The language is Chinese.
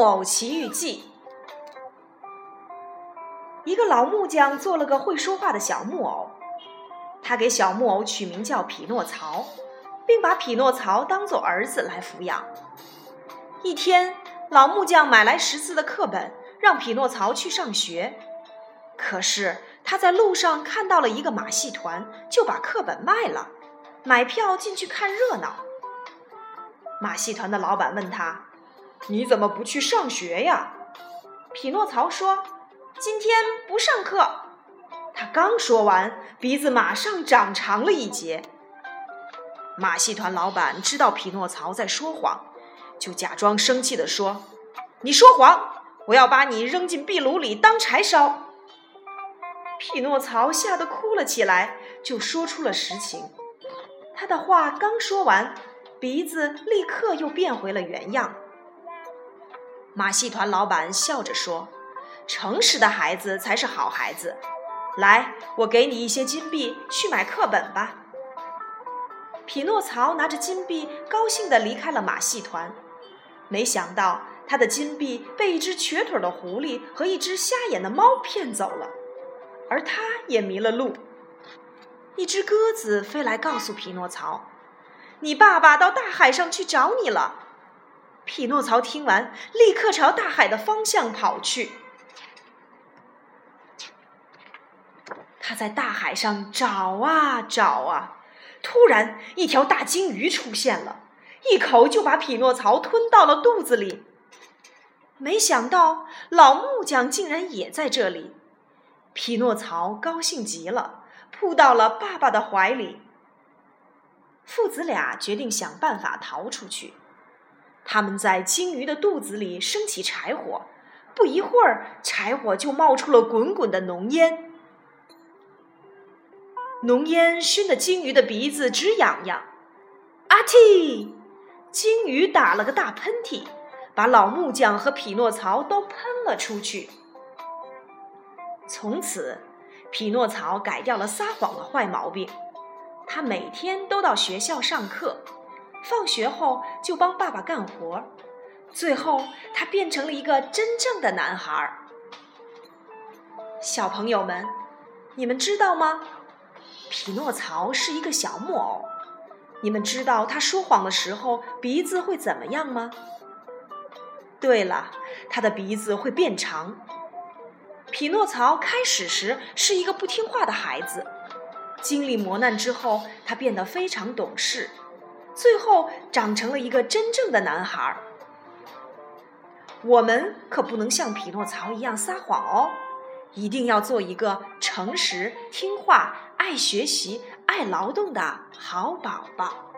木偶奇遇记》。一个老木匠做了个会说话的小木偶，他给小木偶取名叫匹诺曹，并把匹诺曹当做儿子来抚养。一天，老木匠买来识字的课本，让匹诺曹去上学。可是他在路上看到了一个马戏团，就把课本卖了，买票进去看热闹。马戏团的老板问他：“你怎么不去上学呀？”匹诺曹说：“今天不上课。”他刚说完，鼻子马上长长了一截。马戏团老板知道匹诺曹在说谎，就假装生气地说：“你说谎，我要把你扔进壁炉里当柴烧。”匹诺曹吓得哭了起来，就说出了实情。他的话刚说完，鼻子立刻又变回了原样。马戏团老板笑着说：“诚实的孩子才是好孩子。来，我给你一些金币，去买课本吧。”匹诺曹拿着金币，高兴地离开了马戏团。没想到，他的金币被一只瘸腿的狐狸和一只瞎眼的猫骗走了。而他也迷了路。一只鸽子飞来，告诉匹诺曹：“你爸爸到大海上去找你了。”匹诺曹听完，立刻朝大海的方向跑去。他在大海上找啊找啊，突然一条大鲸鱼出现了，一口就把匹诺曹吞到了肚子里。没想到老木匠竟然也在这里。匹诺曹高兴极了，扑到了爸爸的怀里。父子俩决定想办法逃出去。他们在鲸鱼的肚子里升起柴火，不一会儿，柴火就冒出了滚滚的浓烟。浓烟熏得鲸鱼的鼻子直痒痒。阿嚏！鲸鱼打了个大喷嚏，把老木匠和匹诺曹都喷了出去。从此，匹诺曹改掉了撒谎的坏毛病。他每天都到学校上课，放学后就帮爸爸干活。最后，他变成了一个真正的男孩。小朋友们，你们知道吗？匹诺曹是一个小木偶。你们知道他说谎的时候鼻子会怎么样吗？对了，他的鼻子会变长。匹诺曹开始时是一个不听话的孩子，经历磨难之后，他变得非常懂事，最后长成了一个真正的男孩。我们可不能像匹诺曹一样撒谎哦，一定要做一个诚实、听话、爱学习、爱劳动的好宝宝。